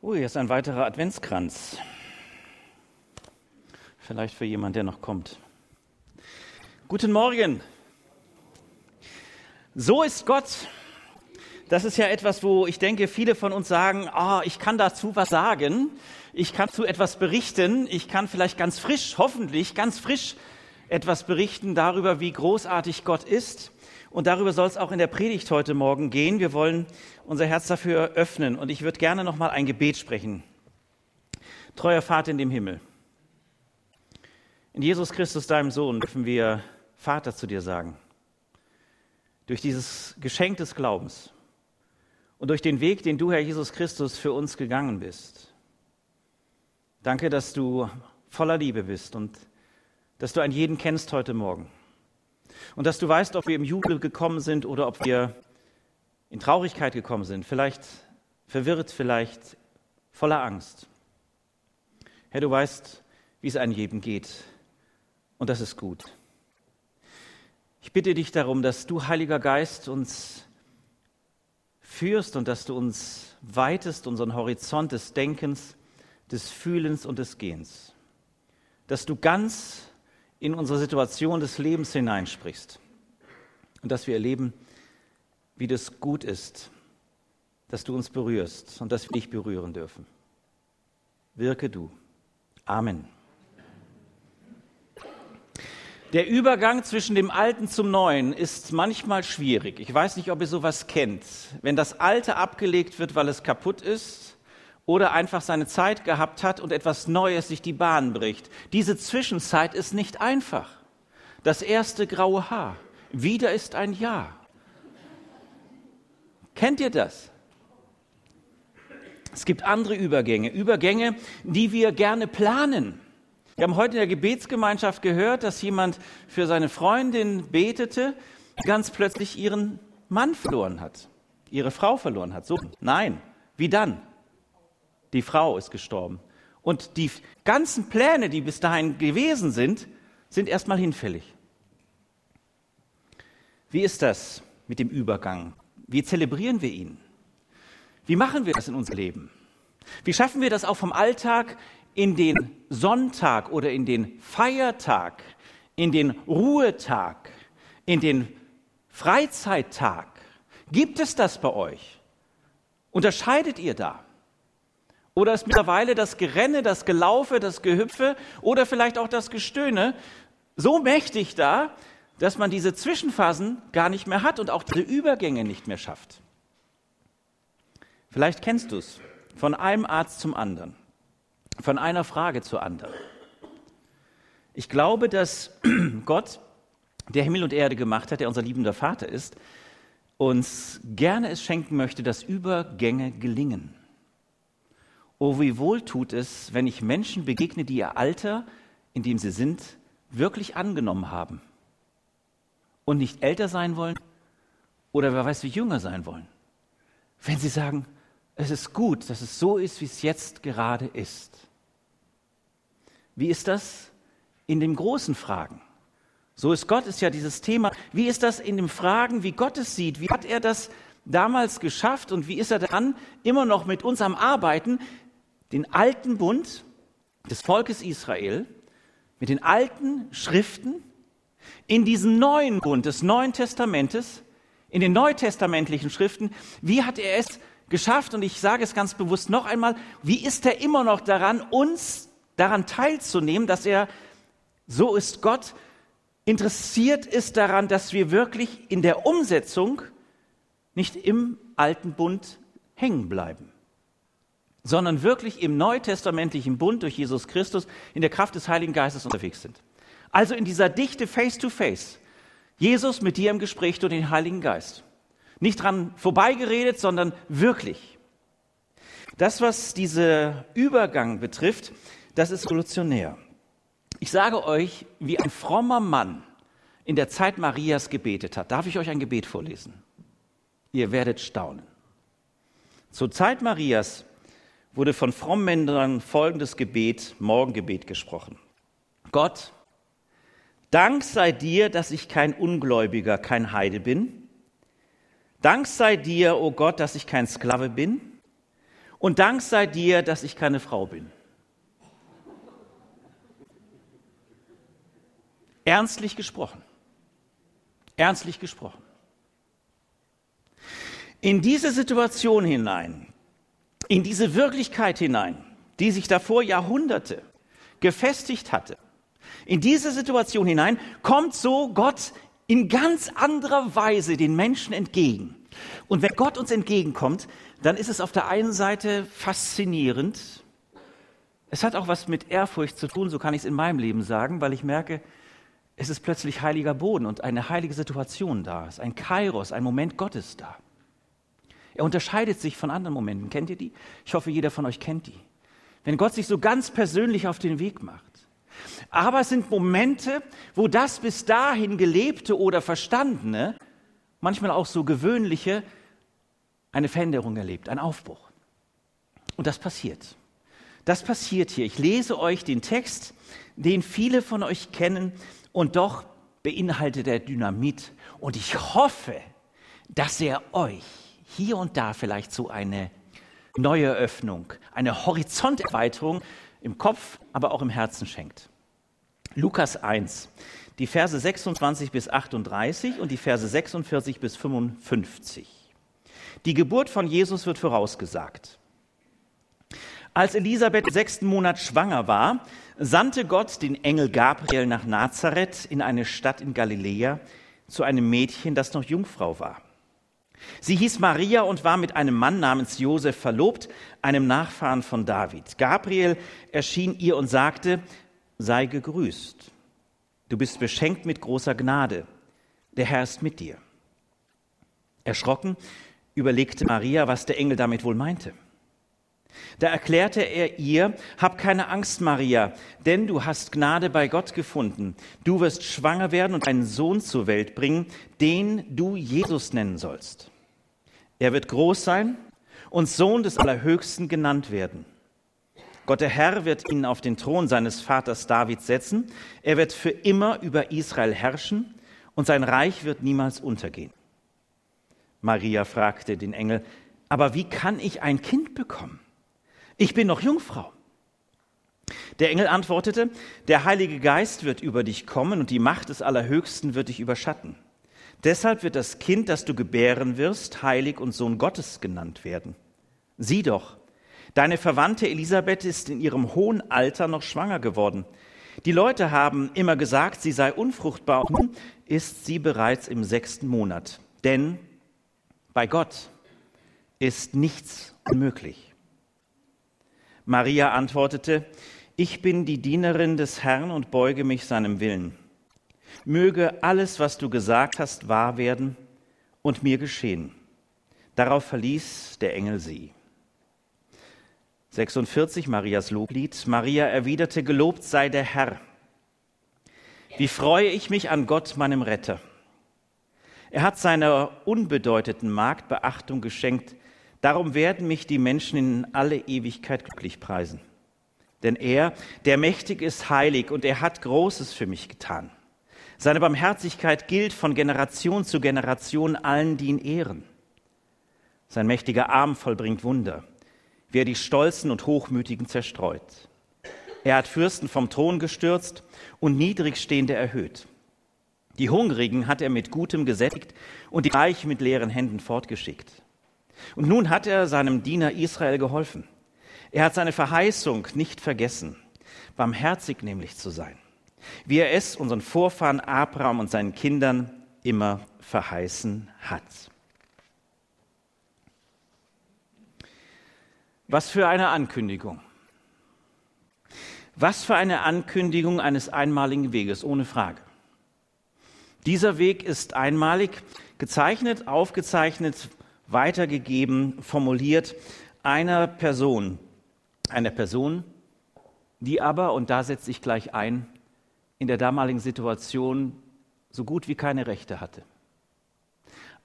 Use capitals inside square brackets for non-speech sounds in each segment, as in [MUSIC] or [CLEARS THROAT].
Oh, hier ist ein weiterer Adventskranz. Vielleicht für jemanden, der noch kommt. Guten Morgen. So ist Gott. Das ist ja etwas, wo ich denke, viele von uns sagen, ah, ich kann dazu was sagen. Ich kann zu etwas berichten. Ich kann vielleicht ganz frisch, hoffentlich ganz frisch etwas berichten darüber, wie großartig Gott ist. Und darüber soll es auch in der Predigt heute Morgen gehen. Wir wollen unser Herz dafür öffnen. Und ich würde gerne noch mal ein Gebet sprechen. Treuer Vater in dem Himmel. In Jesus Christus, deinem Sohn, dürfen wir Vater zu dir sagen. Durch dieses Geschenk des Glaubens und durch den Weg, den du, Herr Jesus Christus, für uns gegangen bist. Danke, dass du voller Liebe bist und dass du einen jeden kennst heute Morgen. Und dass du weißt, ob wir im Jubel gekommen sind oder ob wir in Traurigkeit gekommen sind, vielleicht verwirrt, vielleicht voller Angst. Herr, du weißt, wie es einem jedem geht. Und das ist gut. Ich bitte dich darum, dass du, Heiliger Geist, uns führst und dass du uns weitest, unseren Horizont des Denkens, des Fühlens und des Gehens. Dass du ganz in unsere Situation des Lebens hineinsprichst und dass wir erleben, wie das gut ist, dass du uns berührst und dass wir dich berühren dürfen. Wirke du. Amen. Der Übergang zwischen dem Alten zum Neuen ist manchmal schwierig. Ich weiß nicht, ob ihr sowas kennt. Wenn das Alte abgelegt wird, weil es kaputt ist, oder einfach seine Zeit gehabt hat und etwas Neues sich die Bahn bricht. Diese Zwischenzeit ist nicht einfach. Das erste graue Haar. Wieder ist ein Ja. Kennt ihr das? Es gibt andere Übergänge, Übergänge, die wir gerne planen. Wir haben heute in der Gebetsgemeinschaft gehört, dass jemand für seine Freundin betete, ganz plötzlich ihren Mann verloren hat, ihre Frau verloren hat. So, nein, wie dann? Die Frau ist gestorben. Und die ganzen Pläne, die bis dahin gewesen sind, sind erstmal hinfällig. Wie ist das mit dem Übergang? Wie zelebrieren wir ihn? Wie machen wir das in unserem Leben? Wie schaffen wir das auch vom Alltag in den Sonntag oder in den Feiertag, in den Ruhetag, in den Freizeittag? Gibt es das bei euch? Unterscheidet ihr da? Oder ist mittlerweile das Gerenne, das Gelaufe, das Gehüpfe oder vielleicht auch das Gestöhne so mächtig da, dass man diese Zwischenphasen gar nicht mehr hat und auch diese Übergänge nicht mehr schafft? Vielleicht kennst du es von einem Arzt zum anderen, von einer Frage zur anderen. Ich glaube, dass [CLEARS THROAT] Gott, der Himmel und Erde gemacht hat, der unser liebender Vater ist, uns gerne es schenken möchte, dass Übergänge gelingen. Oh, wie wohl tut es, wenn ich Menschen begegne, die ihr Alter, in dem sie sind, wirklich angenommen haben und nicht älter sein wollen oder wer weiß wie jünger sein wollen. Wenn sie sagen, es ist gut, dass es so ist, wie es jetzt gerade ist. Wie ist das in den großen Fragen? So ist Gott, ist ja dieses Thema. Wie ist das in den Fragen, wie Gott es sieht? Wie hat er das damals geschafft und wie ist er dran, immer noch mit uns am Arbeiten, den alten Bund des Volkes Israel mit den alten Schriften in diesen neuen Bund des Neuen Testamentes, in den neutestamentlichen Schriften, wie hat er es geschafft? Und ich sage es ganz bewusst noch einmal, wie ist er immer noch daran, uns daran teilzunehmen, dass er, so ist Gott, interessiert ist daran, dass wir wirklich in der Umsetzung nicht im alten Bund hängen bleiben sondern wirklich im neutestamentlichen Bund durch Jesus Christus in der Kraft des Heiligen Geistes unterwegs sind. Also in dieser Dichte Face-to-Face. Jesus mit dir im Gespräch durch den Heiligen Geist. Nicht dran vorbeigeredet, sondern wirklich. Das, was diese Übergang betrifft, das ist revolutionär. Ich sage euch, wie ein frommer Mann in der Zeit Marias gebetet hat. Darf ich euch ein Gebet vorlesen? Ihr werdet staunen. Zur Zeit Marias wurde von frommen Männern folgendes Gebet, Morgengebet gesprochen. Gott, Dank sei dir, dass ich kein Ungläubiger, kein Heide bin. Dank sei dir, o oh Gott, dass ich kein Sklave bin. Und Dank sei dir, dass ich keine Frau bin. Ernstlich gesprochen. Ernstlich gesprochen. In diese Situation hinein, in diese Wirklichkeit hinein, die sich davor Jahrhunderte gefestigt hatte, in diese Situation hinein kommt so Gott in ganz anderer Weise den Menschen entgegen. Und wenn Gott uns entgegenkommt, dann ist es auf der einen Seite faszinierend. Es hat auch was mit Ehrfurcht zu tun, so kann ich es in meinem Leben sagen, weil ich merke, es ist plötzlich heiliger Boden und eine heilige Situation da. Es ist ein Kairos, ein Moment Gottes da. Er unterscheidet sich von anderen Momenten. Kennt ihr die? Ich hoffe, jeder von euch kennt die. Wenn Gott sich so ganz persönlich auf den Weg macht. Aber es sind Momente, wo das bis dahin gelebte oder verstandene, manchmal auch so gewöhnliche, eine Veränderung erlebt, ein Aufbruch. Und das passiert. Das passiert hier. Ich lese euch den Text, den viele von euch kennen, und doch beinhaltet er Dynamit. Und ich hoffe, dass er euch hier und da vielleicht so eine neue Öffnung, eine Horizonterweiterung im Kopf, aber auch im Herzen schenkt. Lukas 1, die Verse 26 bis 38 und die Verse 46 bis 55. Die Geburt von Jesus wird vorausgesagt. Als Elisabeth im sechsten Monat schwanger war, sandte Gott den Engel Gabriel nach Nazareth in eine Stadt in Galiläa zu einem Mädchen, das noch Jungfrau war. Sie hieß Maria und war mit einem Mann namens Josef verlobt, einem Nachfahren von David. Gabriel erschien ihr und sagte, sei gegrüßt. Du bist beschenkt mit großer Gnade. Der Herr ist mit dir. Erschrocken überlegte Maria, was der Engel damit wohl meinte. Da erklärte er ihr, hab keine Angst, Maria, denn du hast Gnade bei Gott gefunden. Du wirst schwanger werden und einen Sohn zur Welt bringen, den du Jesus nennen sollst. Er wird groß sein und Sohn des Allerhöchsten genannt werden. Gott der Herr wird ihn auf den Thron seines Vaters David setzen. Er wird für immer über Israel herrschen und sein Reich wird niemals untergehen. Maria fragte den Engel, aber wie kann ich ein Kind bekommen? Ich bin noch Jungfrau. Der Engel antwortete, der Heilige Geist wird über dich kommen und die Macht des Allerhöchsten wird dich überschatten. Deshalb wird das Kind, das du gebären wirst, heilig und Sohn Gottes genannt werden. Sieh doch, deine Verwandte Elisabeth ist in ihrem hohen Alter noch schwanger geworden. Die Leute haben immer gesagt, sie sei unfruchtbar nun ist sie bereits im sechsten Monat. Denn bei Gott ist nichts unmöglich. Maria antwortete, ich bin die Dienerin des Herrn und beuge mich seinem Willen. Möge alles, was du gesagt hast, wahr werden und mir geschehen. Darauf verließ der Engel sie. 46 Marias Loblied. Maria erwiderte, gelobt sei der Herr. Wie freue ich mich an Gott, meinem Retter. Er hat seiner unbedeuteten Magd Beachtung geschenkt, Darum werden mich die Menschen in alle Ewigkeit glücklich preisen. Denn er, der mächtig ist, heilig und er hat Großes für mich getan. Seine Barmherzigkeit gilt von Generation zu Generation allen, die ihn ehren. Sein mächtiger Arm vollbringt Wunder, wie er die Stolzen und Hochmütigen zerstreut. Er hat Fürsten vom Thron gestürzt und Niedrigstehende erhöht. Die Hungrigen hat er mit Gutem gesättigt und die Reichen mit leeren Händen fortgeschickt. Und nun hat er seinem Diener Israel geholfen. Er hat seine Verheißung nicht vergessen, barmherzig nämlich zu sein, wie er es unseren Vorfahren Abraham und seinen Kindern immer verheißen hat. Was für eine Ankündigung. Was für eine Ankündigung eines einmaligen Weges, ohne Frage. Dieser Weg ist einmalig gezeichnet, aufgezeichnet weitergegeben, formuliert einer Person. Einer Person, die aber, und da setze ich gleich ein, in der damaligen Situation so gut wie keine Rechte hatte.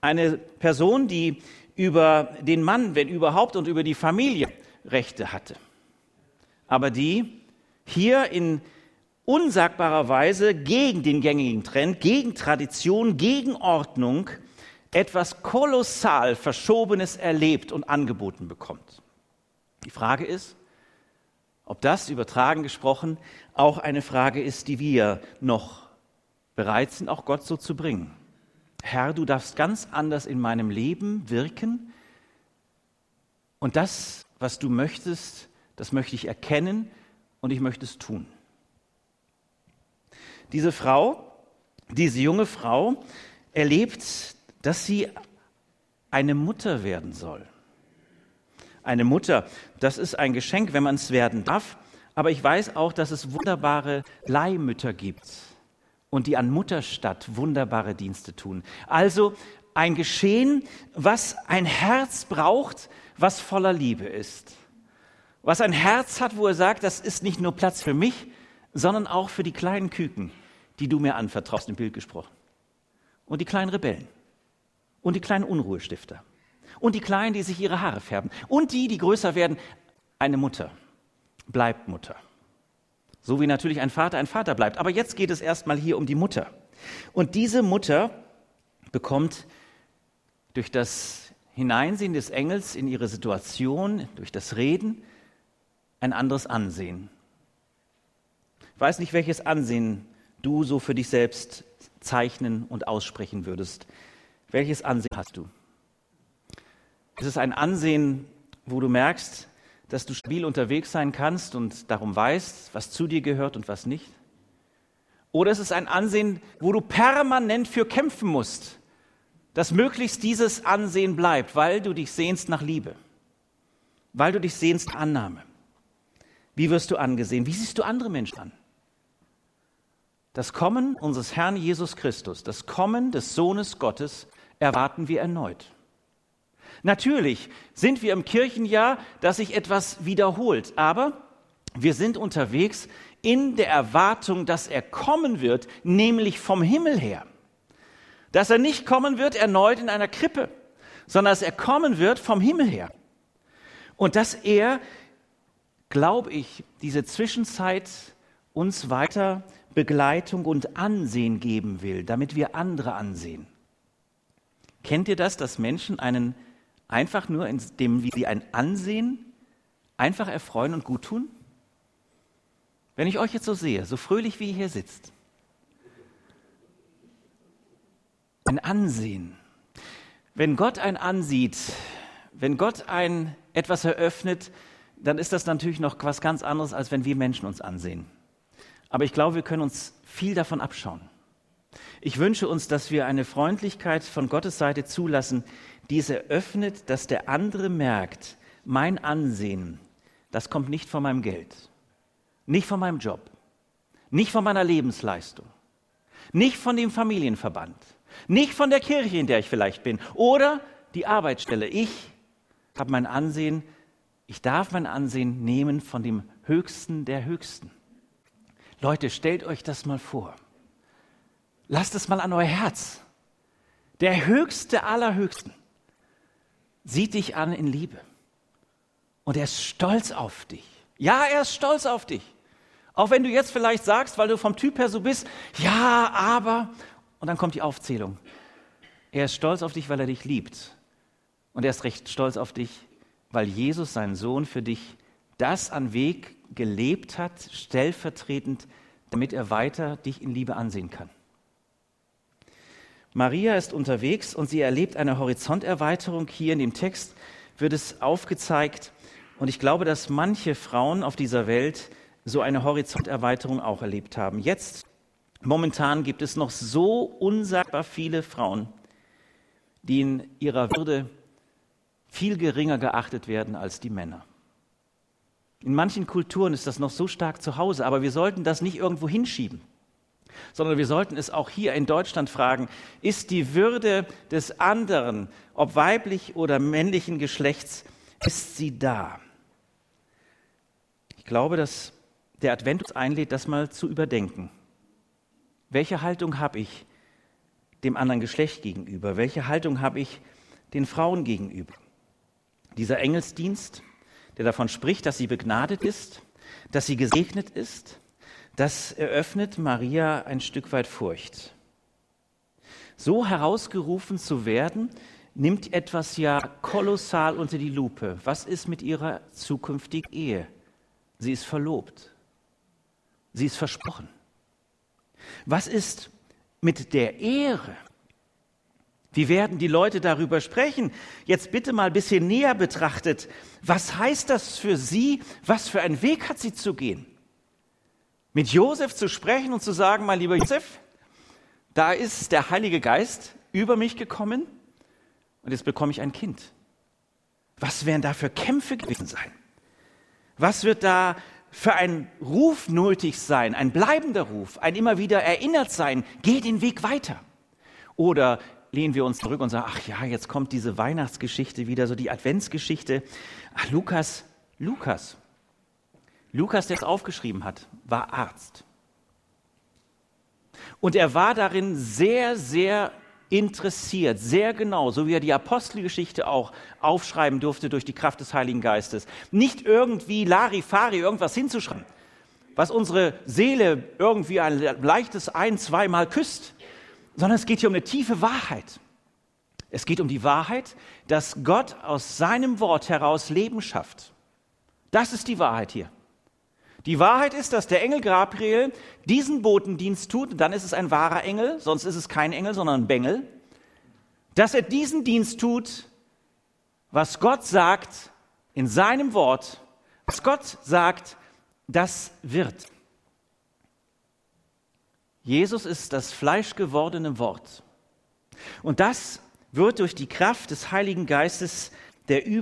Eine Person, die über den Mann, wenn überhaupt, und über die Familie Rechte hatte. Aber die hier in unsagbarer Weise gegen den gängigen Trend, gegen Tradition, gegen Ordnung etwas kolossal Verschobenes erlebt und angeboten bekommt. Die Frage ist, ob das übertragen gesprochen auch eine Frage ist, die wir noch bereit sind, auch Gott so zu bringen. Herr, du darfst ganz anders in meinem Leben wirken und das, was du möchtest, das möchte ich erkennen und ich möchte es tun. Diese Frau, diese junge Frau erlebt, dass sie eine Mutter werden soll. Eine Mutter, das ist ein Geschenk, wenn man es werden darf. Aber ich weiß auch, dass es wunderbare Leihmütter gibt und die an Mutterstadt wunderbare Dienste tun. Also ein Geschehen, was ein Herz braucht, was voller Liebe ist. Was ein Herz hat, wo er sagt, das ist nicht nur Platz für mich, sondern auch für die kleinen Küken, die du mir anvertraust, im Bild gesprochen. Und die kleinen Rebellen. Und die kleinen Unruhestifter. Und die Kleinen, die sich ihre Haare färben. Und die, die größer werden. Eine Mutter bleibt Mutter. So wie natürlich ein Vater ein Vater bleibt. Aber jetzt geht es erstmal hier um die Mutter. Und diese Mutter bekommt durch das Hineinsehen des Engels in ihre Situation, durch das Reden, ein anderes Ansehen. Ich weiß nicht, welches Ansehen du so für dich selbst zeichnen und aussprechen würdest. Welches Ansehen hast du? Ist es ein Ansehen, wo du merkst, dass du stabil unterwegs sein kannst und darum weißt, was zu dir gehört und was nicht? Oder ist es ein Ansehen, wo du permanent für kämpfen musst, dass möglichst dieses Ansehen bleibt, weil du dich sehnst nach Liebe, weil du dich sehnst nach Annahme? Wie wirst du angesehen? Wie siehst du andere Menschen an? Das Kommen unseres Herrn Jesus Christus, das Kommen des Sohnes Gottes erwarten wir erneut. Natürlich sind wir im Kirchenjahr, dass sich etwas wiederholt, aber wir sind unterwegs in der Erwartung, dass er kommen wird, nämlich vom Himmel her. Dass er nicht kommen wird erneut in einer Krippe, sondern dass er kommen wird vom Himmel her. Und dass er, glaube ich, diese Zwischenzeit uns weiter Begleitung und Ansehen geben will, damit wir andere ansehen. Kennt ihr das, dass Menschen einen Einfach nur, indem sie ein Ansehen einfach erfreuen und gut tun? Wenn ich euch jetzt so sehe, so fröhlich wie ihr hier sitzt, ein Ansehen. Wenn Gott ein ansieht, wenn Gott ein etwas eröffnet, dann ist das natürlich noch was ganz anderes, als wenn wir Menschen uns ansehen. Aber ich glaube, wir können uns viel davon abschauen. Ich wünsche uns, dass wir eine Freundlichkeit von Gottes Seite zulassen, die es eröffnet, dass der andere merkt, mein Ansehen, das kommt nicht von meinem Geld, nicht von meinem Job, nicht von meiner Lebensleistung, nicht von dem Familienverband, nicht von der Kirche, in der ich vielleicht bin, oder die Arbeitsstelle. Ich habe mein Ansehen, ich darf mein Ansehen nehmen von dem Höchsten der Höchsten. Leute, stellt euch das mal vor. Lasst es mal an euer Herz. Der Höchste aller Höchsten sieht dich an in Liebe. Und er ist stolz auf dich. Ja, er ist stolz auf dich. Auch wenn du jetzt vielleicht sagst, weil du vom Typ her so bist, ja, aber, und dann kommt die Aufzählung. Er ist stolz auf dich, weil er dich liebt. Und er ist recht stolz auf dich, weil Jesus, sein Sohn, für dich das an Weg gelebt hat, stellvertretend, damit er weiter dich in Liebe ansehen kann. Maria ist unterwegs und sie erlebt eine Horizonterweiterung. Hier in dem Text wird es aufgezeigt. Und ich glaube, dass manche Frauen auf dieser Welt so eine Horizonterweiterung auch erlebt haben. Jetzt, momentan gibt es noch so unsagbar viele Frauen, die in ihrer Würde viel geringer geachtet werden als die Männer. In manchen Kulturen ist das noch so stark zu Hause, aber wir sollten das nicht irgendwo hinschieben sondern wir sollten es auch hier in Deutschland fragen, ist die Würde des anderen, ob weiblich oder männlichen Geschlechts, ist sie da? Ich glaube, dass der Advent uns einlädt, das mal zu überdenken. Welche Haltung habe ich dem anderen Geschlecht gegenüber? Welche Haltung habe ich den Frauen gegenüber? Dieser Engelsdienst, der davon spricht, dass sie begnadet ist, dass sie gesegnet ist, das eröffnet Maria ein Stück weit Furcht. So herausgerufen zu werden, nimmt etwas ja kolossal unter die Lupe. Was ist mit ihrer zukünftigen Ehe? Sie ist verlobt. Sie ist versprochen. Was ist mit der Ehre? Wie werden die Leute darüber sprechen? Jetzt bitte mal ein bisschen näher betrachtet. Was heißt das für sie? Was für einen Weg hat sie zu gehen? Mit Josef zu sprechen und zu sagen, mein lieber Josef, da ist der Heilige Geist über mich gekommen und jetzt bekomme ich ein Kind. Was werden da für Kämpfe gewesen sein? Was wird da für ein Ruf nötig sein, ein bleibender Ruf, ein immer wieder erinnert sein, geh den Weg weiter? Oder lehnen wir uns zurück und sagen, ach ja, jetzt kommt diese Weihnachtsgeschichte wieder, so die Adventsgeschichte. Ach, Lukas, Lukas. Lukas, der es aufgeschrieben hat, war Arzt. Und er war darin sehr, sehr interessiert, sehr genau, so wie er die Apostelgeschichte auch aufschreiben durfte durch die Kraft des Heiligen Geistes. Nicht irgendwie Larifari irgendwas hinzuschreiben, was unsere Seele irgendwie ein leichtes ein-, zweimal küsst, sondern es geht hier um eine tiefe Wahrheit. Es geht um die Wahrheit, dass Gott aus seinem Wort heraus Leben schafft. Das ist die Wahrheit hier. Die Wahrheit ist, dass der Engel Gabriel diesen Botendienst tut, dann ist es ein wahrer Engel, sonst ist es kein Engel, sondern ein Bengel, dass er diesen Dienst tut, was Gott sagt in seinem Wort, was Gott sagt, das wird. Jesus ist das fleischgewordene Wort. Und das wird durch die Kraft des Heiligen Geistes, der über